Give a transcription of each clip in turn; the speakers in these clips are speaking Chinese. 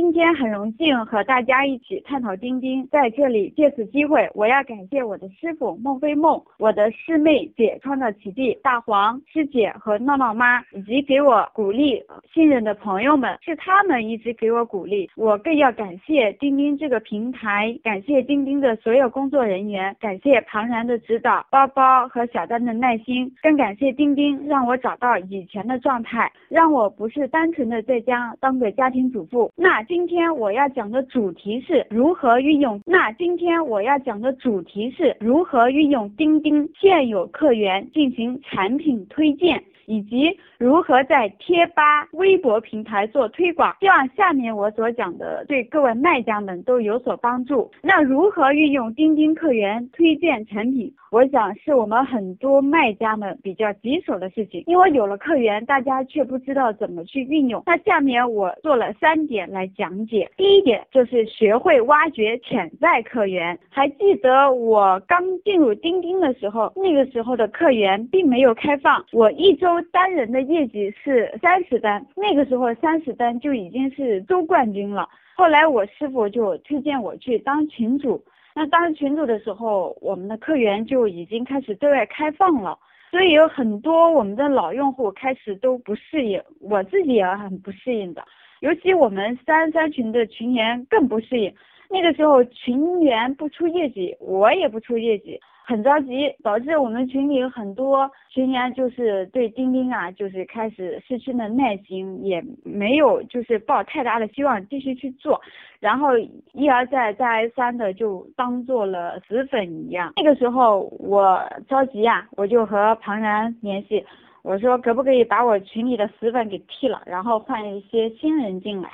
今天很荣幸和大家一起探讨钉钉，在这里借此机会，我要感谢我的师傅孟非梦，我的师妹姐创造奇迹大黄师姐和闹闹妈，以及给我鼓励、信任的朋友们，是他们一直给我鼓励。我更要感谢钉钉这个平台，感谢钉钉的所有工作人员，感谢庞然的指导，包包和小丹的耐心，更感谢钉钉让我找到以前的状态，让我不是单纯的在家当个家庭主妇。那。今天我要讲的主题是如何运用。那今天我要讲的主题是如何运用钉钉现有客源进行产品推荐。以及如何在贴吧、微博平台做推广，希望下面我所讲的对各位卖家们都有所帮助。那如何运用钉钉客源推荐产品？我想是我们很多卖家们比较棘手的事情，因为有了客源，大家却不知道怎么去运用。那下面我做了三点来讲解。第一点就是学会挖掘潜在客源。还记得我刚进入钉钉的时候，那个时候的客源并没有开放，我一周。单人的业绩是三十单，那个时候三十单就已经是周冠军了。后来我师傅就推荐我去当群主，那当群主的时候，我们的客源就已经开始对外开放了，所以有很多我们的老用户开始都不适应，我自己也很不适应的。尤其我们三三群的群员更不适应，那个时候群员不出业绩，我也不出业绩。很着急，导致我们群里很多群员就是对钉钉啊，就是开始失去了耐心，也没有就是抱太大的希望继续去做，然后一而再再而三的就当做了死粉一样。那个时候我着急呀，我就和庞然联系，我说可不可以把我群里的死粉给踢了，然后换一些新人进来，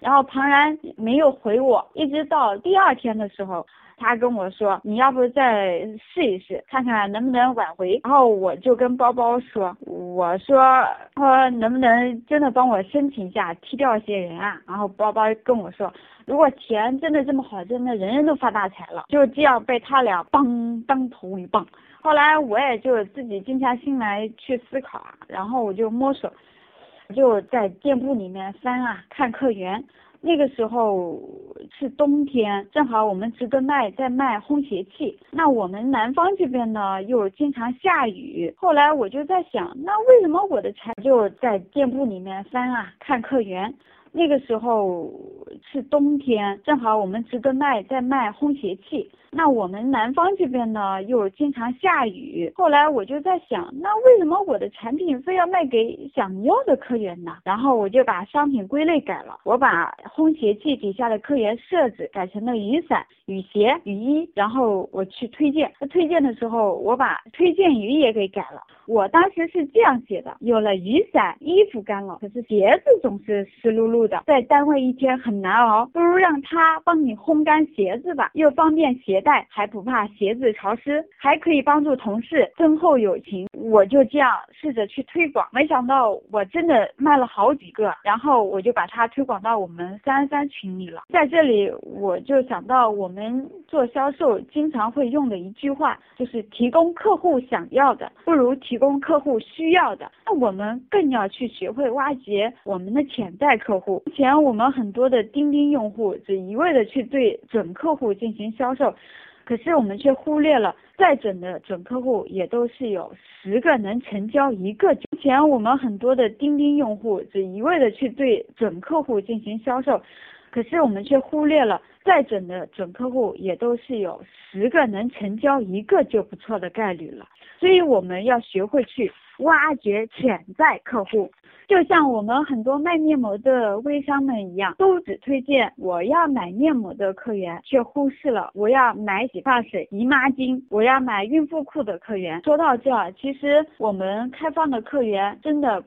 然后庞然没有回我，一直到第二天的时候。他跟我说，你要不再试一试，看看能不能挽回。然后我就跟包包说，我说，说能不能真的帮我申请一下，踢掉一些人啊？然后包包跟我说，如果钱真的这么好，挣的人人都发大财了。就这样被他俩帮当头一棒。后来我也就自己静下心来去思考啊，然后我就摸索，就在店铺里面翻啊，看客源。那个时候是冬天，正好我们值得卖在卖烘鞋器。那我们南方这边呢又经常下雨。后来我就在想，那为什么我的产就在店铺里面翻啊，看客源。那个时候是冬天，正好我们值得卖在卖烘鞋器。那我们南方这边呢又经常下雨。后来我就在想，那为什么我的产品非要卖给想要的客源呢？然后我就把商品归类改了，我把烘鞋器底下的客源设置改成了雨伞、雨鞋、雨衣，然后我去推荐。推荐的时候，我把推荐语也给改了。我当时是这样写的：有了雨伞，衣服干了，可是鞋子总是湿漉漉。在单位一天很难熬，不如让他帮你烘干鞋子吧，又方便携带，还不怕鞋子潮湿，还可以帮助同事增厚友情。我就这样试着去推广，没想到我真的卖了好几个，然后我就把它推广到我们三三群里了。在这里，我就想到我们做销售经常会用的一句话，就是提供客户想要的，不如提供客户需要的。那我们更要去学会挖掘我们的潜在客户。目前我们很多的钉钉用户只一味的去对准客户进行销售，可是我们却忽略了再准的准客户也都是有十个能成交一个。目前我们很多的钉钉用户只一味的去对准客户进行销售，可是我们却忽略了再准的准客户也都是有十个能成交一个就不错的概率了。所以我们要学会去挖掘潜在客户。就像我们很多卖面膜的微商们一样，都只推荐我要买面膜的客源，却忽视了我要买洗发水、姨妈巾、我要买孕妇裤的客源。说到这，其实我们开放的客源真的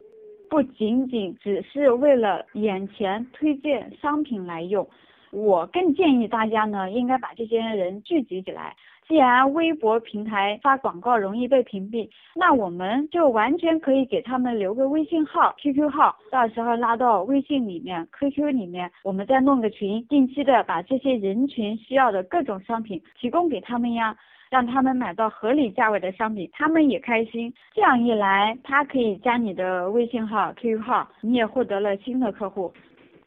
不仅仅只是为了眼前推荐商品来用，我更建议大家呢，应该把这些人聚集起来。既然微博平台发广告容易被屏蔽，那我们就完全可以给他们留个微信号、QQ 号，到时候拉到微信里面、QQ 里面，我们再弄个群，定期的把这些人群需要的各种商品提供给他们呀，让他们买到合理价位的商品，他们也开心。这样一来，他可以加你的微信号、QQ 号，你也获得了新的客户。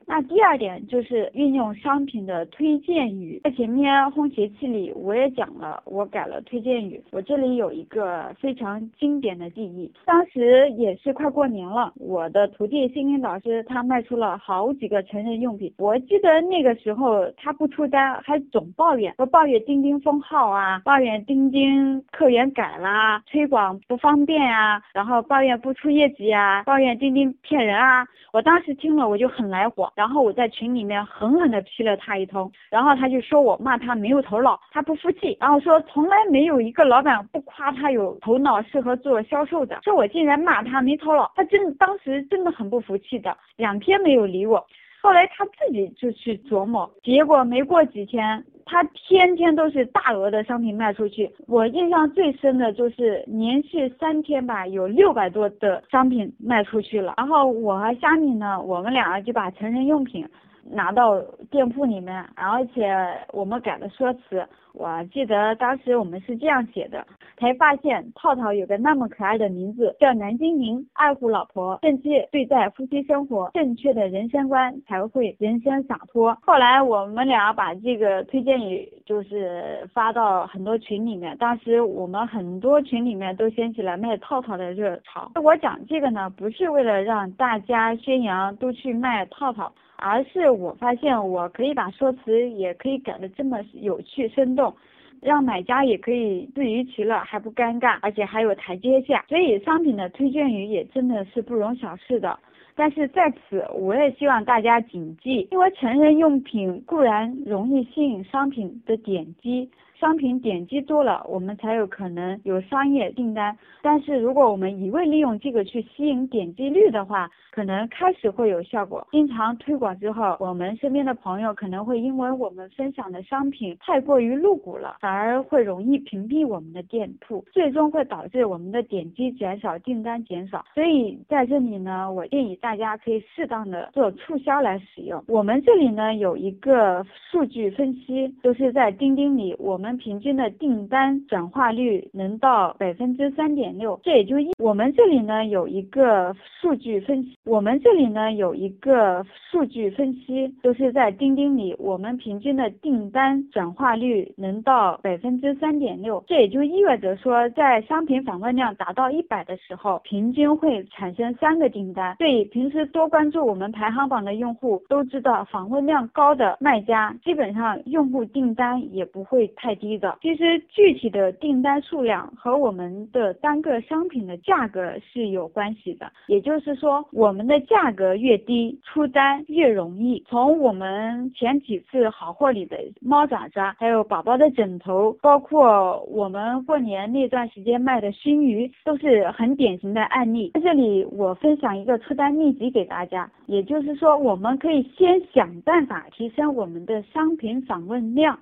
那第二点就是运用商品的推荐语，在前面烘鞋器里我也讲了，我改了推荐语。我这里有一个非常经典的记忆，当时也是快过年了，我的徒弟心灵导师他卖出了好几个成人用品，我记得那个时候他不出单，还总抱怨，说抱怨钉钉封号啊，抱怨钉钉客源改啦，推广不方便啊，然后抱怨不出业绩啊，抱怨钉钉骗人啊。我当时听了我就很来火。然后我在群里面狠狠的批了他一通，然后他就说我骂他没有头脑，他不服气，然后说从来没有一个老板不夸他有头脑，适合做销售的，说我竟然骂他没头脑，他真当时真的很不服气的，两天没有理我，后来他自己就去琢磨，结果没过几天。他天天都是大额的商品卖出去，我印象最深的就是连续三天吧，有六百多的商品卖出去了。然后我和虾米呢，我们俩就把成人用品。拿到店铺里面，而且我们改了说辞。我记得当时我们是这样写的：才发现套套有个那么可爱的名字，叫南京宁，爱护老婆，正确对待夫妻生活，正确的人生观才会人生洒脱。后来我们俩把这个推荐语就是发到很多群里面，当时我们很多群里面都掀起了卖套套的热潮。我讲这个呢，不是为了让大家宣扬都去卖套套。而是我发现我可以把说辞也可以改的这么有趣生动，让买家也可以自娱其乐，还不尴尬，而且还有台阶下。所以商品的推荐语也真的是不容小视的。但是在此，我也希望大家谨记，因为成人用品固然容易吸引商品的点击。商品点击多了，我们才有可能有商业订单。但是如果我们一味利用这个去吸引点击率的话，可能开始会有效果。经常推广之后，我们身边的朋友可能会因为我们分享的商品太过于露骨了，反而会容易屏蔽我们的店铺，最终会导致我们的点击减少，订单减少。所以在这里呢，我建议大家可以适当的做促销来使用。我们这里呢有一个数据分析，都是在钉钉里我们。我们平均的订单转化率能到百分之三点六，这也就意。我们这里呢有一个数据分析，我们这里呢有一个数据分析，都是在钉钉里，我们平均的订单转化率能到百分之三点六，这也就意味着说，在商品访问量达到一百的时候，平均会产生三个订单。对平时多关注我们排行榜的用户都知道，访问量高的卖家，基本上用户订单也不会太低。的，其实具体的订单数量和我们的单个商品的价格是有关系的。也就是说，我们的价格越低，出单越容易。从我们前几次好货里的猫爪爪，还有宝宝的枕头，包括我们过年那段时间卖的熏鱼，都是很典型的案例。在这里，我分享一个出单秘籍给大家，也就是说，我们可以先想办法提升我们的商品访问量。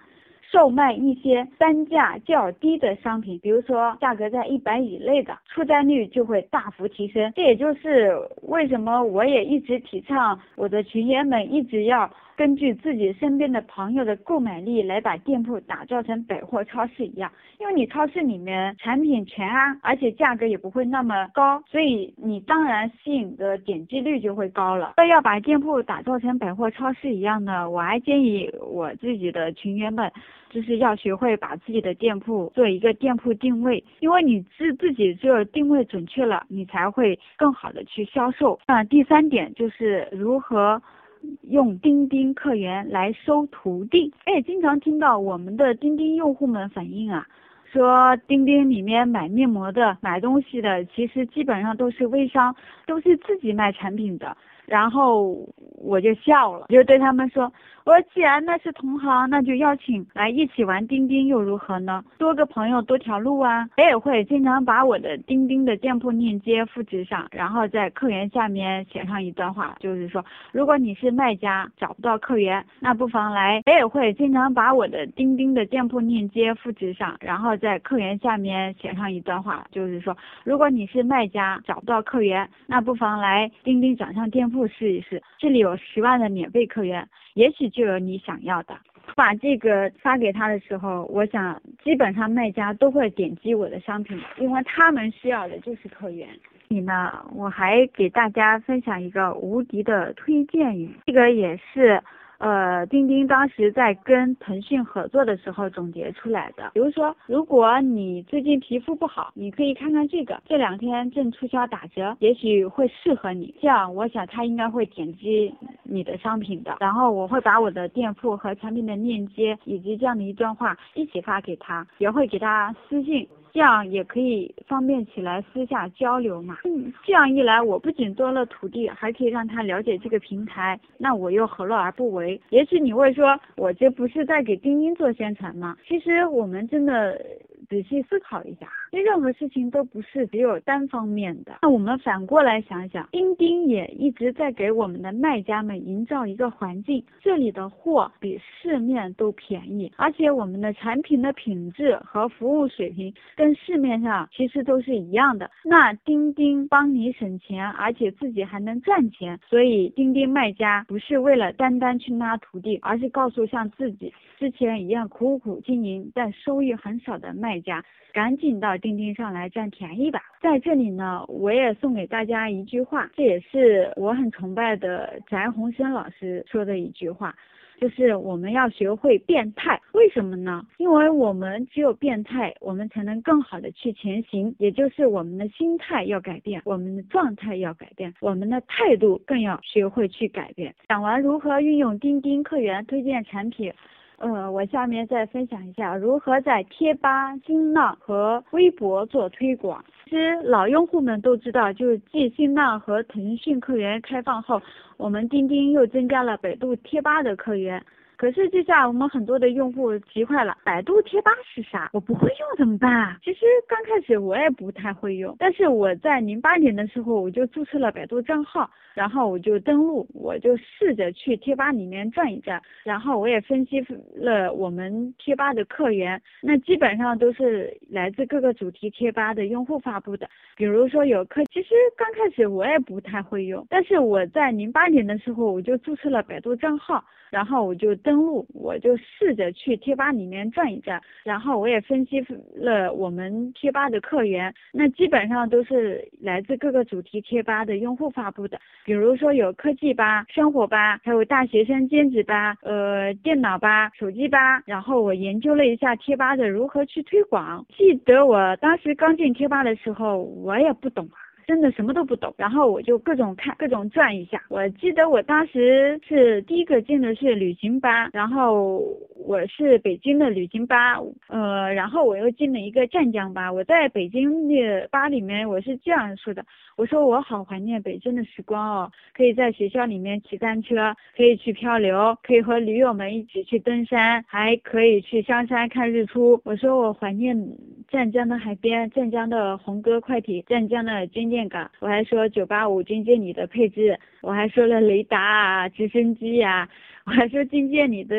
售卖一些单价较低的商品，比如说价格在一百以内的，出单率就会大幅提升。这也就是为什么我也一直提倡我的群员们一直要。根据自己身边的朋友的购买力来把店铺打造成百货超市一样，因为你超市里面产品全啊，而且价格也不会那么高，所以你当然吸引的点击率就会高了。要要把店铺打造成百货超市一样的，我还建议我自己的群员们，就是要学会把自己的店铺做一个店铺定位，因为你自自己只有定位准确了，你才会更好的去销售。那第三点就是如何。用钉钉客源来收徒弟，哎，经常听到我们的钉钉用户们反映啊，说钉钉里面买面膜的、买东西的，其实基本上都是微商，都是自己卖产品的。然后我就笑了，就对他们说：“我说既然那是同行，那就邀请来一起玩钉钉又如何呢？多个朋友多条路啊！我也会经常把我的钉钉的店铺链接复制上，然后在客源下面写上一段话，就是说，如果你是卖家找不到客源，那不妨来。我也会经常把我的钉钉的店铺链接复制上，然后在客源下面写上一段话，就是说，如果你是卖家找不到客源，那不妨来钉钉掌上店。铺试一试，这里有十万的免费客源，也许就有你想要的。把这个发给他的时候，我想基本上卖家都会点击我的商品，因为他们需要的就是客源。你呢，我还给大家分享一个无敌的推荐语，这个也是。呃，钉钉当时在跟腾讯合作的时候总结出来的。比如说，如果你最近皮肤不好，你可以看看这个，这两天正促销打折，也许会适合你。这样，我想他应该会点击你的商品的。然后我会把我的店铺和产品的链接以及这样的一段话一起发给他，也会给他私信。这样也可以方便起来私下交流嘛。嗯，这样一来，我不仅多了土地，还可以让他了解这个平台，那我又何乐而不为？也许你会说，我这不是在给钉钉做宣传吗？其实我们真的。仔细思考一下，这任何事情都不是只有单方面的。那我们反过来想想，钉钉也一直在给我们的卖家们营造一个环境，这里的货比市面都便宜，而且我们的产品的品质和服务水平跟市面上其实都是一样的。那钉钉帮你省钱，而且自己还能赚钱，所以钉钉卖家不是为了单单去拉徒弟，而是告诉像自己之前一样苦苦经营但收益很少的。卖家赶紧到钉钉上来占便宜吧！在这里呢，我也送给大家一句话，这也是我很崇拜的翟鸿生老师说的一句话，就是我们要学会变态。为什么呢？因为我们只有变态，我们才能更好的去前行。也就是我们的心态要改变，我们的状态要改变，我们的态度更要学会去改变。讲完如何运用钉钉客源推荐产品。嗯，我下面再分享一下如何在贴吧、新浪和微博做推广。其实老用户们都知道，就是继新浪和腾讯客源开放后，我们钉钉又增加了百度贴吧的客源。可是这下我们很多的用户急坏了，百度贴吧是啥？我不会用怎么办？其实刚开始我也不太会用，但是我在零八年的时候我就注册了百度账号，然后我就登录，我就试着去贴吧里面转一转，然后我也分析了我们贴吧的客源，那基本上都是来自各个主题贴吧的用户发布的，比如说有客，其实刚开始我也不太会用，但是我在零八年的时候我就注册了百度账号，然后我就登。录，我就试着去贴吧里面转一转，然后我也分析了我们贴吧的客源，那基本上都是来自各个主题贴吧的用户发布的，比如说有科技吧、生活吧，还有大学生兼职吧、呃电脑吧、手机吧，然后我研究了一下贴吧的如何去推广，记得我当时刚进贴吧的时候，我也不懂。真的什么都不懂，然后我就各种看，各种转一下。我记得我当时是第一个进的是旅行吧，然后我是北京的旅行吧，呃，然后我又进了一个湛江吧。我在北京的吧里面，我是这样说的：我说我好怀念北京的时光哦，可以在学校里面骑单车，可以去漂流，可以和驴友们一起去登山，还可以去香山看日出。我说我怀念湛江的海边，湛江的红歌快艇，湛江的军。舰港，我还说九八五军舰里的配置，我还说了雷达啊、直升机呀，我还说军舰里的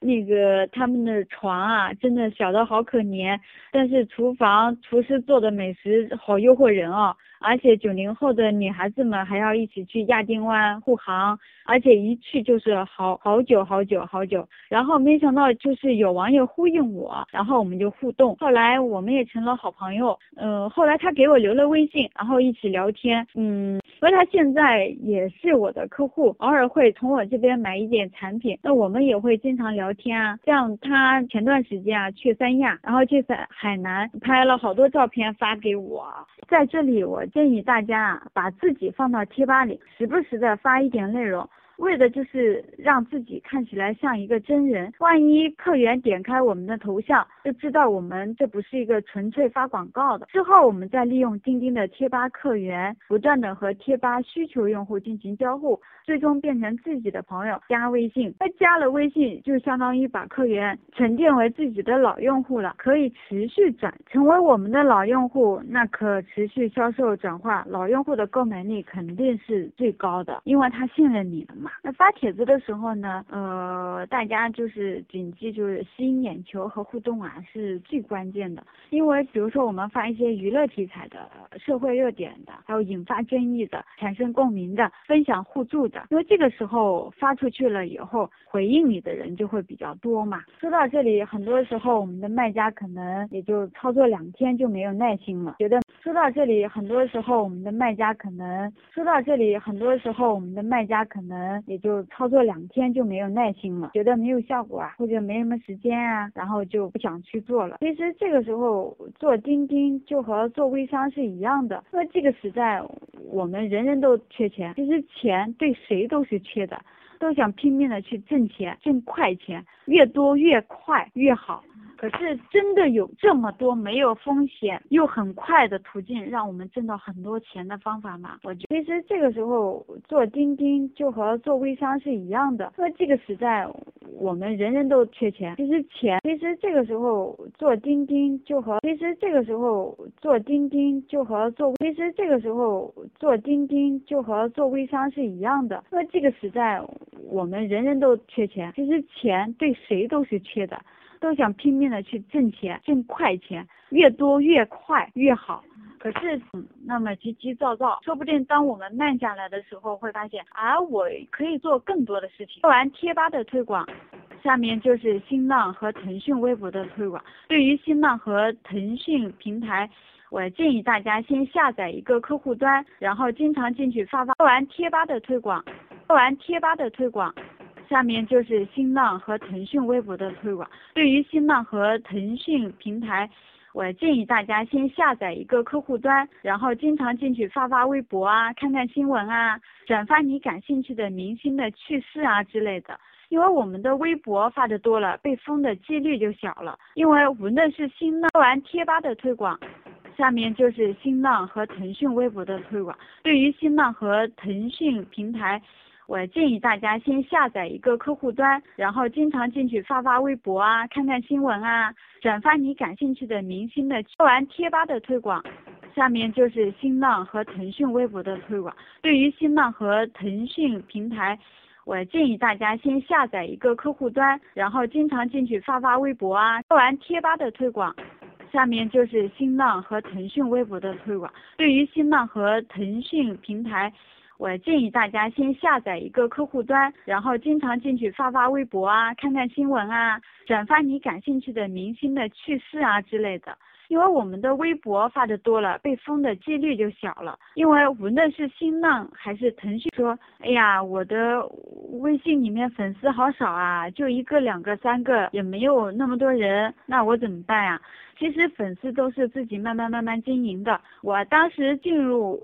那个他们的床啊，真的小的好可怜，但是厨房厨师做的美食好诱惑人哦。而且九零后的女孩子们还要一起去亚丁湾护航，而且一去就是好好久好久好久。然后没想到就是有网友呼应我，然后我们就互动，后来我们也成了好朋友。嗯，后来他给我留了微信，然后一起聊天。嗯，所以他现在也是我的客户，偶尔会从我这边买一点产品。那我们也会经常聊天啊。像他前段时间啊去三亚，然后去在海南拍了好多照片发给我，在这里我。建议大家啊，把自己放到贴吧里，时不时的发一点内容。为的就是让自己看起来像一个真人，万一客源点开我们的头像，就知道我们这不是一个纯粹发广告的。之后我们再利用钉钉的贴吧客源，不断的和贴吧需求用户进行交互，最终变成自己的朋友，加微信。那加了微信，就相当于把客源沉淀为自己的老用户了，可以持续转，成为我们的老用户，那可持续销售转化，老用户的购买力肯定是最高的，因为他信任你了嘛。那发帖子的时候呢，呃，大家就是谨记，就是吸引眼球和互动啊，是最关键的。因为比如说我们发一些娱乐题材的、社会热点的，还有引发争议的、产生共鸣的、分享互助的，因为这个时候发出去了以后，回应你的人就会比较多嘛。说到这里，很多时候我们的卖家可能也就操作两天就没有耐心了，觉得说到这里，很多时候我们的卖家可能说到这里，很多时候我们的卖家可能也就操作两天就没有耐心了，觉得没有效果啊，或者没什么时间啊，然后就不想去做了。其实这个时候做钉钉就和做微商是一样的，因为这个时代我们人人都缺钱，其实钱对谁都是缺的，都想拼命的去挣钱，挣快钱，越多越快越好。可是真的有这么多没有风险又很快的途径，让我们挣到很多钱的方法吗？我觉得其实这个时候做钉钉就和做微商是一样的，因为这个时代我们人人都缺钱。其实钱，其实这个时候做钉钉就和其实这个时候做钉钉就和做其实这个时候做钉钉就和做微商是一样的，因为这个时代我们人人都缺钱。其实钱对谁都是缺的。都想拼命的去挣钱，挣快钱，越多越快越好。可是，那么急急躁躁，说不定当我们慢下来的时候，会发现啊，我可以做更多的事情。做完贴吧的推广，下面就是新浪和腾讯微博的推广。对于新浪和腾讯平台，我建议大家先下载一个客户端，然后经常进去发发。做完贴吧的推广，做完贴吧的推广。下面就是新浪和腾讯微博的推广。对于新浪和腾讯平台，我建议大家先下载一个客户端，然后经常进去发发微博啊，看看新闻啊，转发你感兴趣的明星的趣事啊之类的。因为我们的微博发的多了，被封的几率就小了。因为无论是新浪做完贴吧的推广，下面就是新浪和腾讯微博的推广。对于新浪和腾讯平台。我建议大家先下载一个客户端，然后经常进去发发微博啊，看看新闻啊，转发你感兴趣的明星的。做完贴吧的推广，下面就是新浪和腾讯微博的推广。对于新浪和腾讯平台，我建议大家先下载一个客户端，然后经常进去发发微博啊。做完贴吧的推广，下面就是新浪和腾讯微博的推广。对于新浪和腾讯平台。我建议大家先下载一个客户端，然后经常进去发发微博啊，看看新闻啊，转发你感兴趣的明星的趣事啊之类的。因为我们的微博发的多了，被封的几率就小了。因为无论是新浪还是腾讯，说，哎呀，我的微信里面粉丝好少啊，就一个、两个、三个，也没有那么多人，那我怎么办呀？其实粉丝都是自己慢慢慢慢经营的。我当时进入。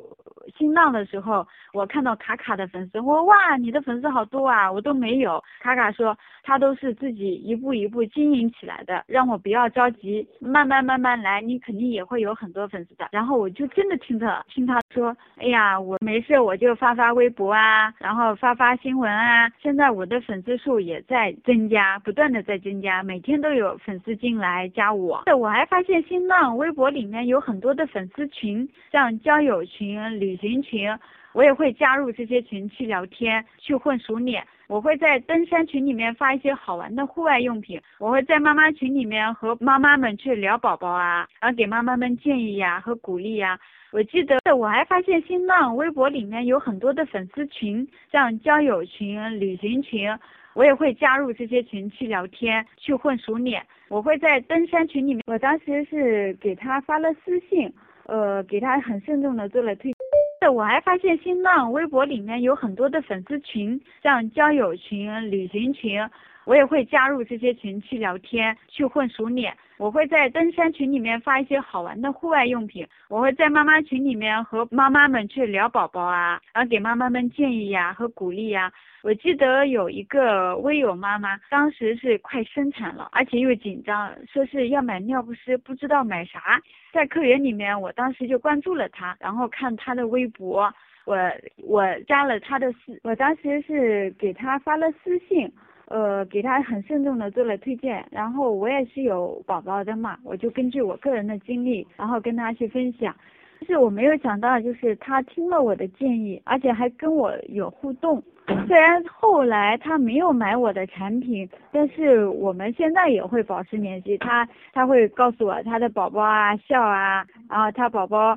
新浪的时候，我看到卡卡的粉丝，我哇，你的粉丝好多啊，我都没有。卡卡说他都是自己一步一步经营起来的，让我不要着急，慢慢慢慢来，你肯定也会有很多粉丝的。然后我就真的听他听他说，哎呀，我没事我就发发微博啊，然后发发新闻啊，现在我的粉丝数也在增加，不断的在增加，每天都有粉丝进来加我。对我还发现新浪微博里面有很多的粉丝群，像交友群、旅。行群，我也会加入这些群去聊天，去混熟脸。我会在登山群里面发一些好玩的户外用品。我会在妈妈群里面和妈妈们去聊宝宝啊，然后给妈妈们建议呀和鼓励呀。我记得我还发现新浪微博里面有很多的粉丝群，像交友群、旅行群，我也会加入这些群去聊天，去混熟脸。我会在登山群里面，我当时是给他发了私信，呃，给他很慎重的做了推。对我还发现新浪微博里面有很多的粉丝群，像交友群、旅行群，我也会加入这些群去聊天，去混熟脸。我会在登山群里面发一些好玩的户外用品，我会在妈妈群里面和妈妈们去聊宝宝啊，然后给妈妈们建议呀和鼓励呀。我记得有一个微友妈妈，当时是快生产了，而且又紧张，说是要买尿不湿，不知道买啥。在客源里面，我当时就关注了她，然后看她的微博，我我加了她的私，我当时是给她发了私信。呃，给他很慎重的做了推荐，然后我也是有宝宝的嘛，我就根据我个人的经历，然后跟他去分享，但是我没有想到，就是他听了我的建议，而且还跟我有互动。虽然后来他没有买我的产品，但是我们现在也会保持联系。他他会告诉我他的宝宝啊笑啊，然后他宝宝。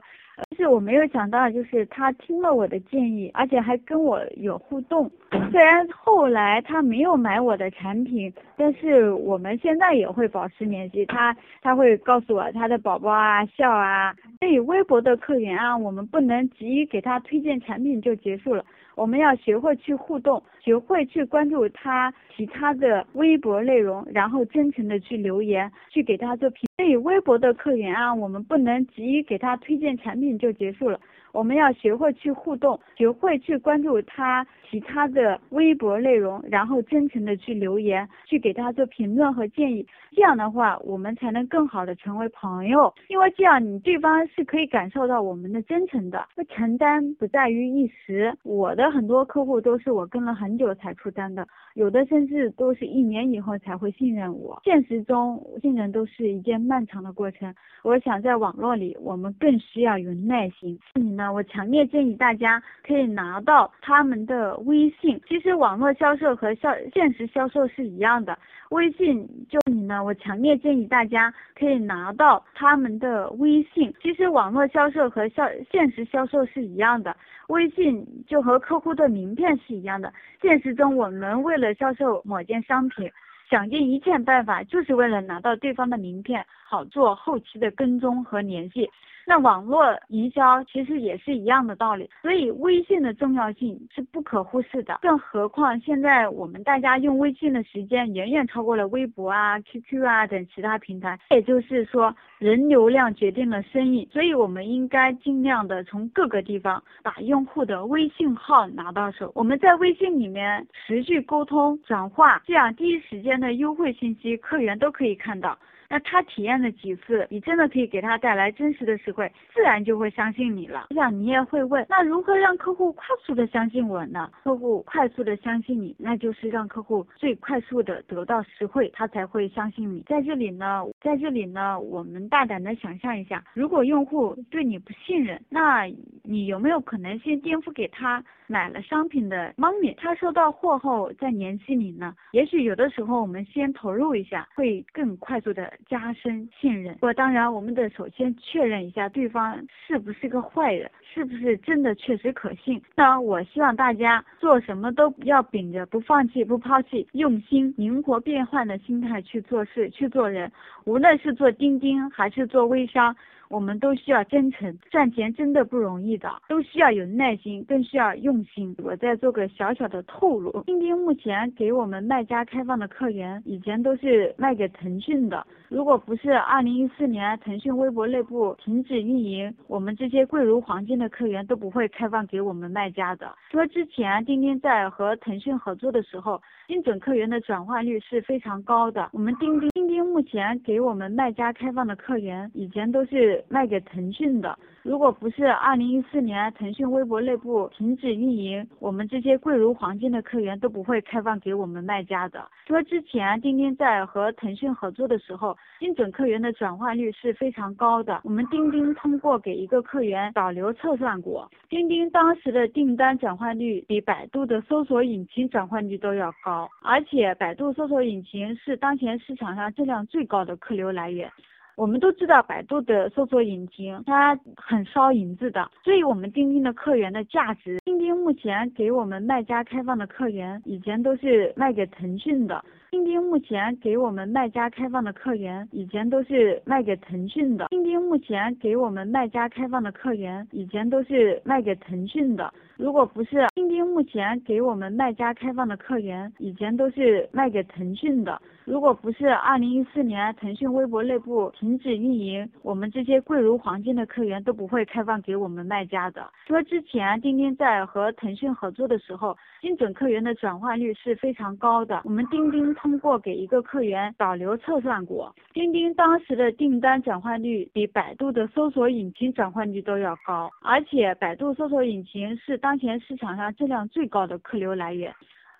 是我没有想到，就是他听了我的建议，而且还跟我有互动。虽然后来他没有买我的产品，但是我们现在也会保持联系。他他会告诉我他的宝宝啊笑啊。所以微博的客源啊，我们不能急于给他推荐产品就结束了。我们要学会去互动，学会去关注他其他的微博内容，然后真诚的去留言，去给他做评。所以微博的客源啊，我们不能急于给他推荐产品就结束了。我们要学会去互动，学会去关注他其他的微博内容，然后真诚的去留言，去给他做评论和建议。这样的话，我们才能更好的成为朋友。因为这样，你对方是可以感受到我们的真诚的。那承担不在于一时，我的很多客户都是我跟了很久才出单的，有的甚至都是一年以后才会信任我。现实中，信任都是一件漫长的过程。我想在网络里，我们更需要有耐心。你。那我强烈建议大家可以拿到他们的微信。其实网络销售和销现实销售是一样的，微信就你呢，我强烈建议大家可以拿到他们的微信。其实网络销售和销现实销售是一样的，微信就和客户的名片是一样的。现实中我们为了销售某件商品，想尽一切办法，就是为了拿到对方的名片，好做后期的跟踪和联系。那网络营销其实也是一样的道理，所以微信的重要性是不可忽视的。更何况现在我们大家用微信的时间远远超过了微博啊、QQ 啊等其他平台，也就是说人流量决定了生意，所以我们应该尽量的从各个地方把用户的微信号拿到手。我们在微信里面持续沟通转化，这样第一时间的优惠信息客源都可以看到。那他体验了几次，你真的可以给他带来真实的实惠，自然就会相信你了。我想你也会问，那如何让客户快速的相信我呢？客户快速的相信你，那就是让客户最快速的得到实惠，他才会相信你。在这里呢，在这里呢，我们大胆的想象一下，如果用户对你不信任，那你有没有可能先垫付给他买了商品的 money？他收到货后再联系你呢？也许有的时候我们先投入一下，会更快速的。加深信任。我当然，我们得首先确认一下对方是不是个坏人，是不是真的确实可信。那我希望大家做什么都不要秉着不放弃、不抛弃、用心、灵活变换的心态去做事、去做人。无论是做钉钉还是做微商。我们都需要真诚，赚钱真的不容易的，都需要有耐心，更需要用我再做个小小的透露，钉钉目前给我们卖家开放的客源，以前都是卖给腾讯的。如果不是二零一四年腾讯微博内部停止运营，我们这些贵如黄金的客源都不会开放给我们卖家的。说之前钉钉在和腾讯合作的时候，精准客源的转化率是非常高的。我们钉钉钉钉目前给我们卖家开放的客源，以前都是。卖给腾讯的。如果不是二零一四年腾讯微博内部停止运营，我们这些贵如黄金的客源都不会开放给我们卖家的。说之前钉钉在和腾讯合作的时候，精准客源的转化率是非常高的。我们钉钉通过给一个客源导流测算过，钉钉当时的订单转换率比百度的搜索引擎转换率都要高，而且百度搜索引擎是当前市场上质量最高的客流来源。我们都知道百度的搜索引擎它很烧银子的，所以我们钉钉的客源的价值，钉钉目前给我们卖家开放的客源，以前都是卖给腾讯的。钉钉目前给我们卖家开放的客源，以前都是卖给腾讯的。钉钉目前给我们卖家开放的客源，以前都是卖给腾讯的。如果不是钉钉目前给我们卖家开放的客源，以前都是卖给腾讯的。如果不是二零一四年腾讯微博内部停止运营，我们这些贵如黄金的客源都不会开放给我们卖家的。说之前钉钉在和腾讯合作的时候，精准客源的转化率是非常高的。我们钉钉。通过给一个客源导流测算过，钉钉当时的订单转换率比百度的搜索引擎转换率都要高，而且百度搜索引擎是当前市场上质量最高的客流来源。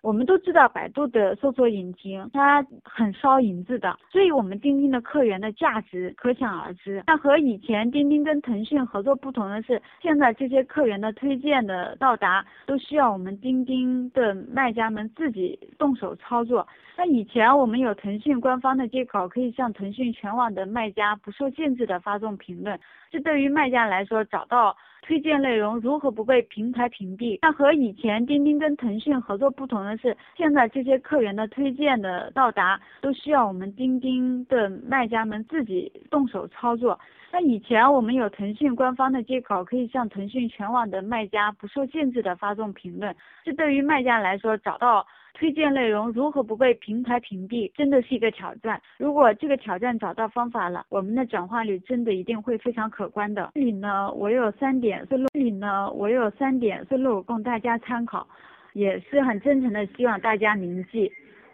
我们都知道百度的搜索引擎它很烧银子的，所以我们钉钉的客源的价值可想而知。那和以前钉钉跟腾讯合作不同的是，现在这些客源的推荐的到达都需要我们钉钉的卖家们自己动手操作。那以前我们有腾讯官方的接口，可以向腾讯全网的卖家不受限制的发送评论，这对于卖家来说找到推荐内容如何不被平台屏蔽？那和以前钉钉跟腾讯合作不同的是，现在这些客源的推荐的到达都需要我们钉钉的卖家们自己动手操作。那以前我们有腾讯官方的接口，可以向腾讯全网的卖家不受限制的发送评论，这对于卖家来说找到。推荐内容如何不被平台屏蔽，真的是一个挑战。如果这个挑战找到方法了，我们的转化率真的一定会非常可观的。这里呢，我有三点思路，这里呢，我有三点思路供大家参考，也是很真诚的希望大家铭记。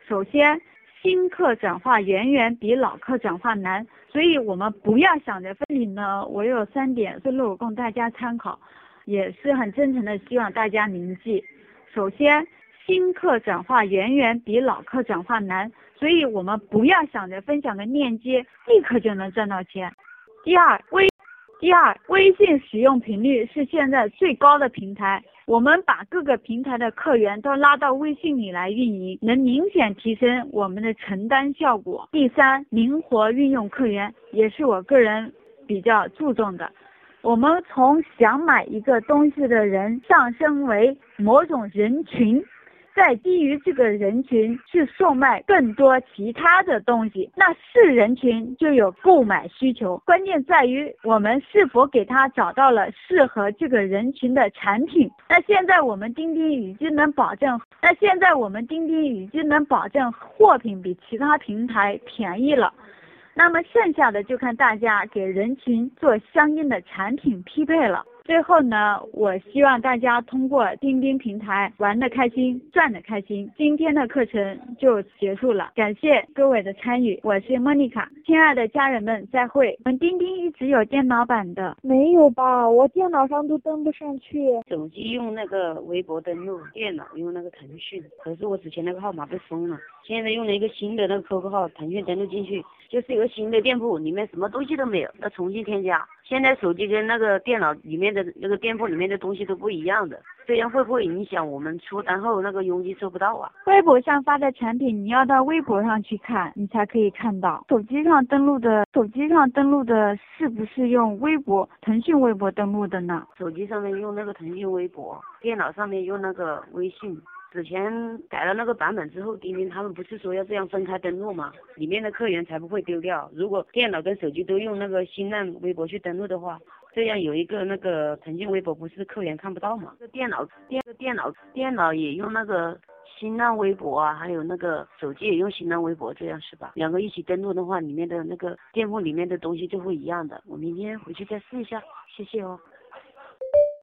首先，新客转化远远比老客转化难，所以我们不要想着。这里呢，我有三点思路供大家参考，也是很真诚的希望大家铭记。首先。新客转化远远比老客转化难，所以我们不要想着分享个链接立刻就能赚到钱。第二，微第二微信使用频率是现在最高的平台，我们把各个平台的客源都拉到微信里来运营，能明显提升我们的承担效果。第三，灵活运用客源也是我个人比较注重的。我们从想买一个东西的人上升为某种人群。在基于这个人群去售卖更多其他的东西，那是人群就有购买需求。关键在于我们是否给他找到了适合这个人群的产品。那现在我们钉钉已经能保证，那现在我们钉钉已经能保证货品比其他平台便宜了。那么剩下的就看大家给人群做相应的产品匹配了。最后呢，我希望大家通过钉钉平台玩的开心，赚的开心。今天的课程就结束了，感谢各位的参与，我是莫妮卡，亲爱的家人们，再会。我们钉钉一直有电脑版的，没有吧？我电脑上都登不上去。手机用那个微博登录，电脑用那个腾讯，可是我之前那个号码被封了，现在用了一个新的那个 QQ 号，腾讯登录进去，就是一个新的店铺，里面什么东西都没有，要重新添加。现在手机跟那个电脑里面的那个店铺里面的东西都不一样的，这样会不会影响我们出单后那个佣金收不到啊？微博上发的产品你要到微博上去看，你才可以看到。手机上登录的，手机上登录的是不是用微博、腾讯微博登录的呢？手机上面用那个腾讯微博，电脑上面用那个微信。之前改了那个版本之后，钉钉他们不是说要这样分开登录吗？里面的客源才不会丢掉。如果电脑跟手机都用那个新浪微博去登录的话，这样有一个那个腾讯微博不是客源看不到吗？电脑电电脑电脑也用那个新浪微博啊，还有那个手机也用新浪微博，这样是吧？两个一起登录的话，里面的那个店铺里面的东西就会一样的。我明天回去再试一下，谢谢哦。